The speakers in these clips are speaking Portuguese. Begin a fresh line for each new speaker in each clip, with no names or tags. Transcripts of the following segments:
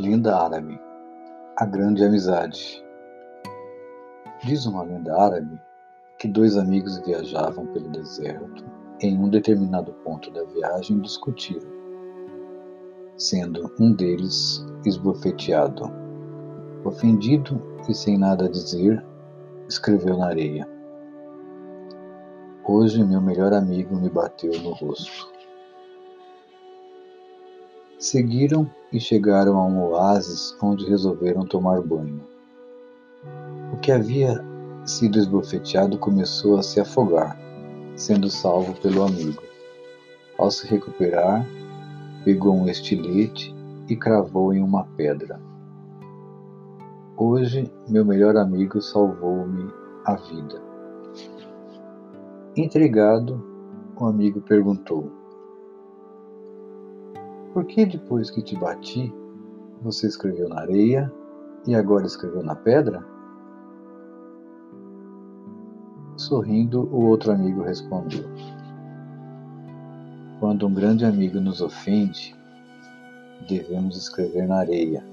Lenda árabe: A grande amizade. Diz uma lenda árabe que dois amigos viajavam pelo deserto. Em um determinado ponto da viagem, discutiram, sendo um deles esbofeteado. Ofendido e sem nada a dizer, escreveu na areia: Hoje meu melhor amigo me bateu no rosto. Seguiram e chegaram a um oásis onde resolveram tomar banho. O que havia sido esbofeteado começou a se afogar, sendo salvo pelo amigo. Ao se recuperar, pegou um estilete e cravou em uma pedra. Hoje, meu melhor amigo salvou-me a vida. Intrigado, o amigo perguntou: por que depois que te bati, você escreveu na areia e agora escreveu na pedra? Sorrindo, o outro amigo respondeu: Quando um grande amigo nos ofende, devemos escrever na areia,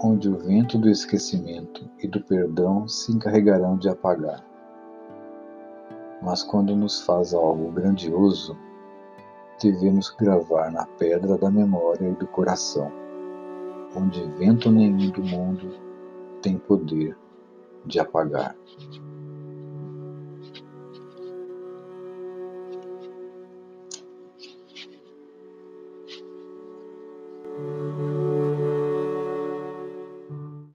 onde o vento do esquecimento e do perdão se encarregarão de apagar. Mas quando nos faz algo grandioso, devemos gravar na pedra da memória e do coração, onde vento nenhum do mundo tem poder de apagar.